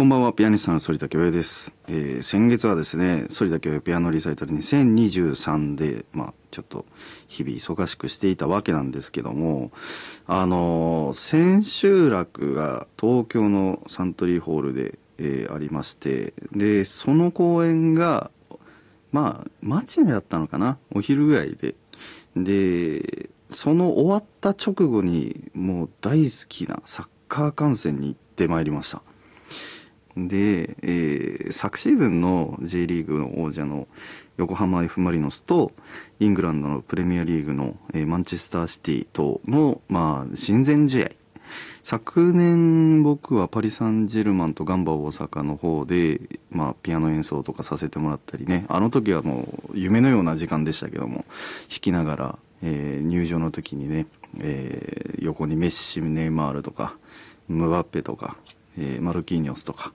こんばんは、ピアニストの反田恭平です。えー先月はですね、反田恭平ピアノリサイタル2023で、まあ、ちょっと日々忙しくしていたわけなんですけども、あのー千秋楽が東京のサントリーホールで、えーありまして、で、その公演が、まあ、マチネだったのかなお昼ぐらいで。で、その終わった直後に、もう大好きなサッカー観戦に行ってまいりました。で、えー昨シーズンの J リーグの王者の横浜 F・ マリノスとイングランドのプレミアリーグの、えーマンチェスターシティとの、まあ、親善試合。昨年僕はパリ・サンジェルマンとガンバ大阪の方で、まあ、ピアノ演奏とかさせてもらったりね。あの時はもう夢のような時間でしたけども弾きながら、えー入場の時にね、えー横にメッシネイマールとかムバッペとか、えーマルキーニョスとか、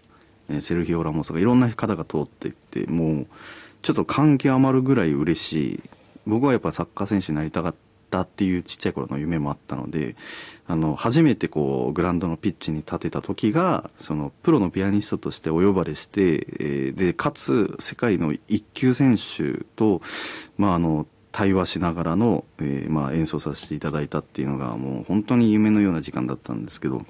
セルヒオ・ラモスとかいろんな方が通っていってもうちょっと感極まるぐらい嬉しい。僕はやっぱサッカー選手になりたかったっていうちっちゃい頃の夢もあったのであの初めてこうグラウンドのピッチに立てた時がそのプロのピアニストとしてお呼ばれして、えーでかつ世界の一級選手と、まあ、あの対話しながらの、えーまあ、演奏させていただいたっていうのがもう本当に夢のような時間だったんですけど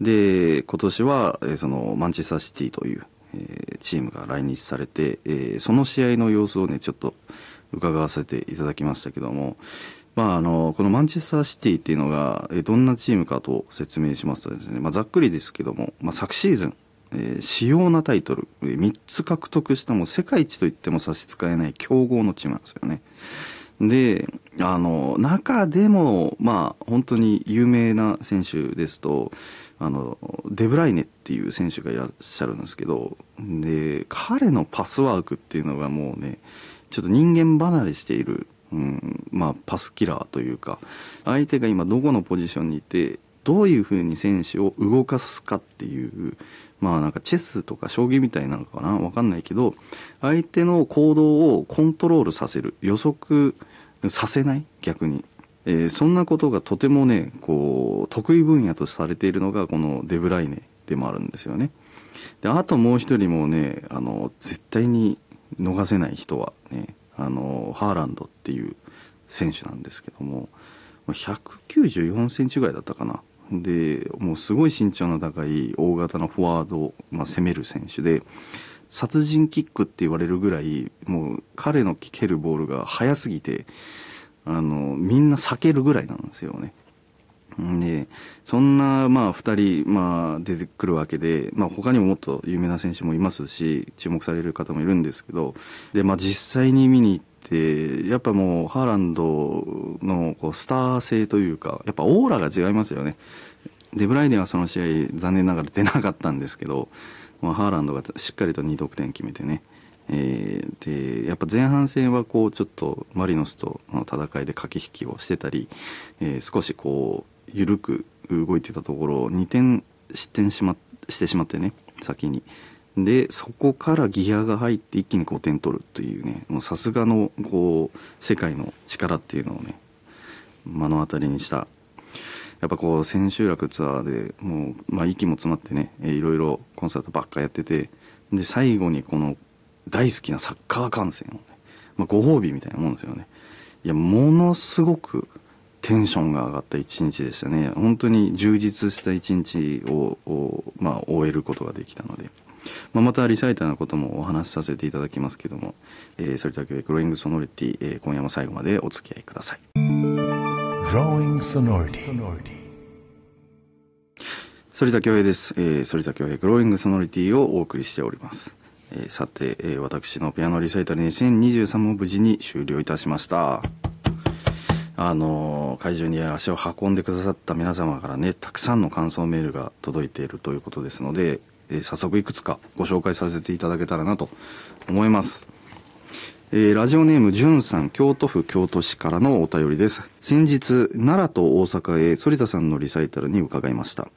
で今年は、えーそのマンチェスターシティという、えーチームが来日されて、えーその試合の様子をねちょっと伺わせていただきましたけども、まあ、あのこのマンチェスターシティっていうのが、えーどんなチームかと説明しますとですね、まあ、ざっくりですけども、まあ、昨シーズン、えー主要なタイトル、え3つ獲得したもう世界一と言っても差し支えない強豪のチームなんですよね。で、あの、中でも、まあ、本当に有名な選手ですと、あの、デブライネっていう選手がいらっしゃるんですけど、で、彼のパスワークっていうのがもうね、ちょっと人間離れしている、うん、まあ、パスキラーというか、相手が今どこのポジションにいて、どういうふうに選手を動かすかっていう、まあなんかチェスとか将棋みたいなのかなわかんないけど、相手の行動をコントロールさせる、予測させない逆に。えーそんなことがとてもね、こう、得意分野とされているのがこのデブライネでもあるんですよね。で、あともう一人もね、あの、絶対に逃せない人はね、あの、ハーランドっていう選手なんですけども、194センチぐらいだったかな。で、もうすごい身長の高い大型のフォワード、まあ、攻める選手で、殺人キックって言われるぐらい、もう彼の蹴るボールが速すぎて、あの、みんな避けるぐらいなんですよね。で、そんな、まあ、二人、まあ、出てくるわけで、まあ、他にももっと有名な選手もいますし、注目される方もいるんですけど、で、まあ、実際に見に行って、やっぱもう、ハーランドの、こう、スター性というか、やっぱオーラが違いますよね。デブライネはその試合、残念ながら出なかったんですけど、まあ、ハーランドがしっかりと2得点決めてね、えーでやっぱ前半戦はこうちょっとマリノスとの戦いで駆け引きをしてたり、えー少しこう緩く動いてたところを2点失点し,、ま、してしまってね先に。でそこからギアが入って一気に5点取るというねさすがのこう世界の力っていうのをね目の当たりにした。やっぱこう千秋楽ツアーでもう、まあ、息も詰まってね、いろいろコンサートばっかやっててで最後にこの大好きなサッカー観戦をね、まあ、ご褒美みたいなもんですよねいやものすごくテンションが上がった一日でしたね本当に充実した一日ををまあ、終えることができたので、まあ、またリサイターのこともお話しさせていただきますけども、えー、それだけでグローイングソノリティ、えー今夜も最後までお付き合いください Growing sonority. 反田恭平です。えー、反田恭平グローイングソノリティをお送りしております。えーさて、えー私のピアノリサイタル2023も無事に終了いたしました。あのー会場に足を運んでくださった皆様からね、たくさんの感想メールが届いているということですので、えー早速いくつかご紹介させていただけたらなと思います。えーラジオネームじゅんさん京都府京都市からのお便りです先日奈良と大阪へ反田さんのリサイタルに伺いました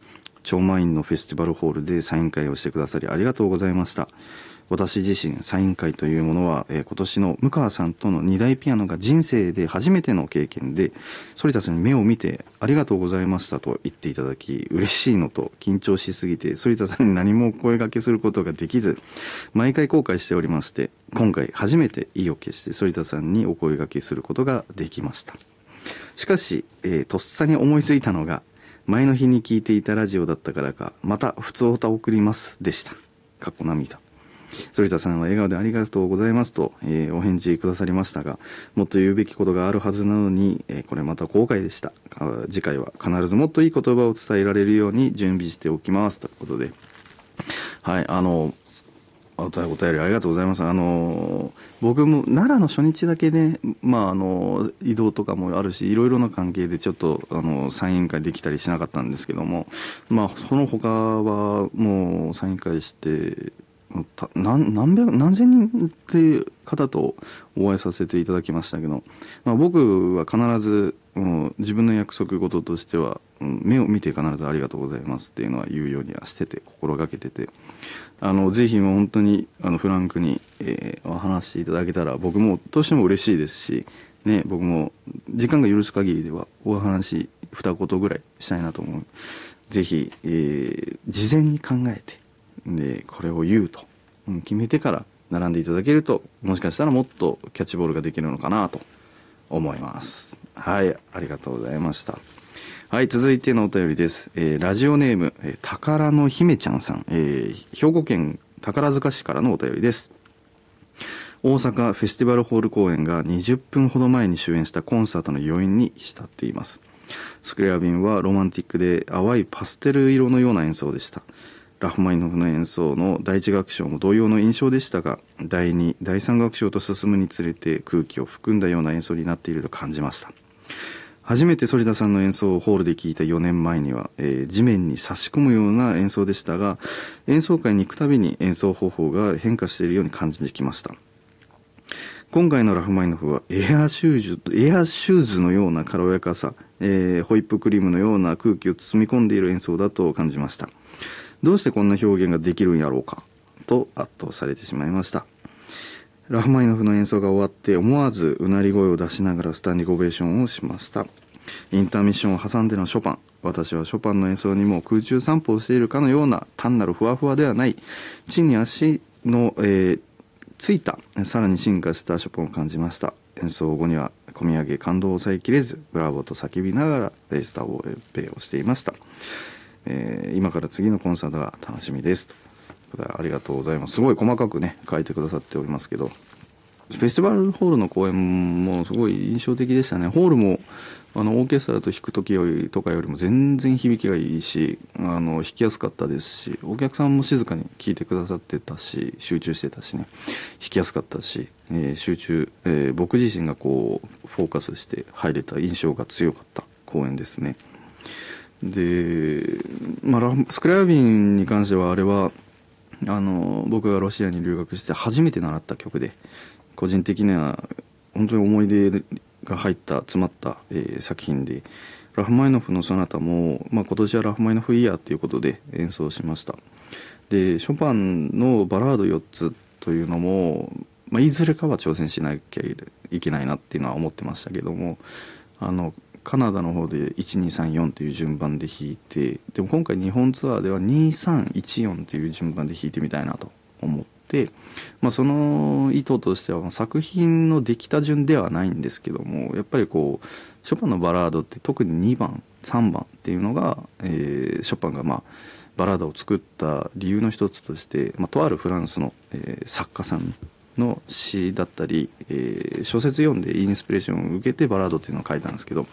超満員のフェスティバルホールでサイン会をしてくださりありがとうございました私自身サイン会というものは、えー今年の向川さんとの二大ピアノが人生で初めての経験で反田さんに目を見てありがとうございましたと言っていただき嬉しいのと緊張しすぎて反田さんに何も声掛けすることができず毎回後悔しておりまして今回初めて意を決して反田さんにお声掛けすることができました。しかし、えーとっさに思いついたのが前の日に聞いていたラジオだったからかまた普通歌送りますでした。かっこ涙。反田さんは笑顔でありがとうございますと、えーお返事くださりましたがもっと言うべきことがあるはずなのに、えーこれまた後悔でした次回は必ずもっといい言葉を伝えられるように準備しておきますということではいあのお便りお便りありがとうございます。あの僕も奈良の初日だけね、まああの移動とかもあるし、いろいろな関係でちょっとあのサイン会できたりしなかったんですけども、まあその他はもうサイン会して。何何百何千人っていう方とお会いさせていただきましたけど、まあ、僕は必ず、うん自分の約束事としては、うん目を見て必ず「ありがとうございます」っていうのは言うようにはしてて心がけてて。あのぜひもう本当にあのフランクに、えーお話していただけたら僕もどうしても嬉しいですし、ね、僕も時間が許す限りではお話二言ぐらいしたいなと思う。ぜひ、えー事前に考えてでこれを言うと、うん決めてから並んでいただけるともしかしたらもっとキャッチボールができるのかなと。思います。はいありがとうございました。はい続いてのお便りです、えーラジオネーム、えー宝の姫ちゃんさん、えー兵庫県宝塚市からのお便りです。大阪フェスティバルホール公演が20分ほど前に終演したコンサートの余韻に浸っています。スクレアビンはロマンティックで淡いパステル色のような演奏でした。ラフマイノフの演奏の第一楽章も同様の印象でしたが第二第三楽章と進むにつれて空気を含んだような演奏になっていると感じました。初めて反田さんの演奏をホールで聴いた4年前には、えー地面に差し込むような演奏でしたが演奏会に行くたびに演奏方法が変化しているように感じてきました。今回のラフマニノフはエアシューズエアシューズのような軽やかさ、えーホイップクリームのような空気を包み込んでいる演奏だと感じました。どうしてこんな表現ができるんやろうか？と圧倒されてしまいました。ラフマニノフの演奏が終わって思わずうなり声を出しながらスタンディングオベーションをしました。インターミッションを挟んでのショパン。私はショパンの演奏にも空中散歩をしているかのような単なるふわふわではない。地に足の、えーついたさらに進化したショパンを感じました。演奏後には込み上げ感動を抑えきれずブラボーと叫びながらレイスターをペイをしていました、えー今から次のコンサートが楽しみです。ありがとうございます。すごい細かくね書いてくださっておりますけどフェスティバルホールの公演もすごい印象的でしたね。ホールもあのオーケストラと弾く時よりとかよりも全然響きがいいしあの弾きやすかったですしお客さんも静かに聴いてくださってたし集中してたしね。弾きやすかったし、えー集中、えー僕自身がこうフォーカスして入れた印象が強かった公演ですね。で、まあ、スクラビンに関してはあれはあの僕がロシアに留学して初めて習った曲で個人的には本当に思い出が入った詰まった、えー作品でラフマイノフのソナタも、まあ、今年はラフマイノフイヤーということで演奏しました。でショパンのバラード4つというのも、まあ、いずれかは挑戦しなきゃいけないなっていうのは思ってましたけどもあのカナダの方で1234という順番で弾いてでも今回日本ツアーでは2314という順番で弾いてみたいなと思って、まあ、その意図としては作品のできた順ではないんですけどもやっぱりこうショパンのバラードって特に2番3番っていうのが、えーショパンがまあバラードを作った理由の一つとして、まあ、とあるフランスの、えー作家さんの詩だったり、えー小説読んでインスピレーションを受けてバラードっていうのを書いたんですけど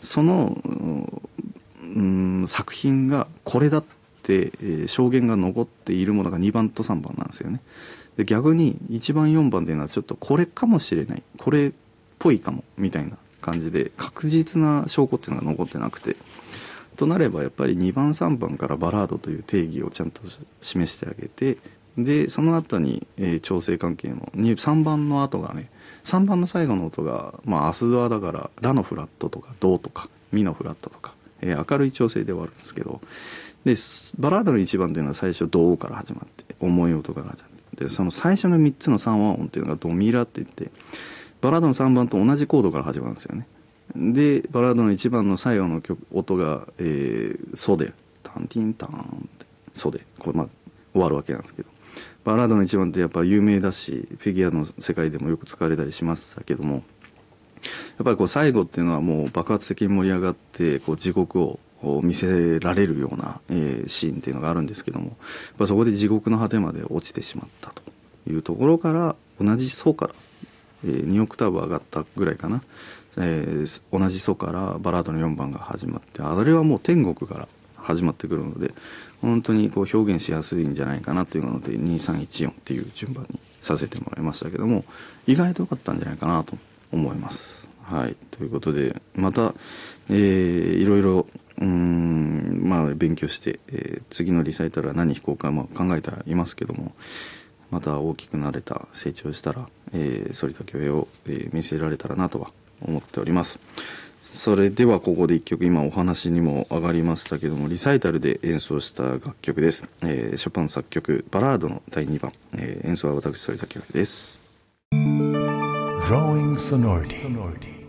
そのうん作品がこれだって、えー証言が残っているものが2番と3番なんですよね。で逆に1番4番っていうのはちょっとこれかもしれない。これっぽいかもみたいな感じで確実な証拠っていうのが残ってなくて。となればやっぱり2番3番からバラードという定義をちゃんと示してあげてでその後に、えー調整関係のに3番の後がね3番の最後の音が、まあ、アスドアだからラのフラットとかドとかミのフラットとか、えー明るい調整で終わるんですけどでバラードの1番っていうのは最初ドから始まって重い音から始まってその最初の3つの3和音っていうのがドミラって言ってバラードの3番と同じコードから始まるんですよね。でバラードの1番の最後の曲音が、えー、ソでタンティンタンってソでこれまあ終わるわけなんですけど。バラードの1番ってやっぱ有名だしフィギュアの世界でもよく使われたりしましたけどもやっぱりこう最後っていうのはもう爆発的に盛り上がってこう地獄を見せられるような、えー、シーンっていうのがあるんですけどもやっぱそこで地獄の果てまで落ちてしまったというところから同じ層から、えー、2オクターブ上がったぐらいかな、えー、同じ層からバラードの4番が始まってあれはもう天国から始まってくるので本当にこう表現しやすいんじゃないかなというので2314っていう順番にさせてもらいましたけども意外と良かったんじゃないかなと思います。はい、ということでまた、えー、いろいろうんまあ勉強して、えー、次のリサイタルは何弾こうか、まあ、考えてはいますけどもまた大きくなれた成長したら、え、反田恭平を、えー、見せられたらなとは思っておりますそれではここで一曲今お話にも上がりましたけどもリサイタルで演奏した楽曲です、えー、ショパン作曲バラードの第2番、えー、演奏は私反田恭平です。Growing Sonority.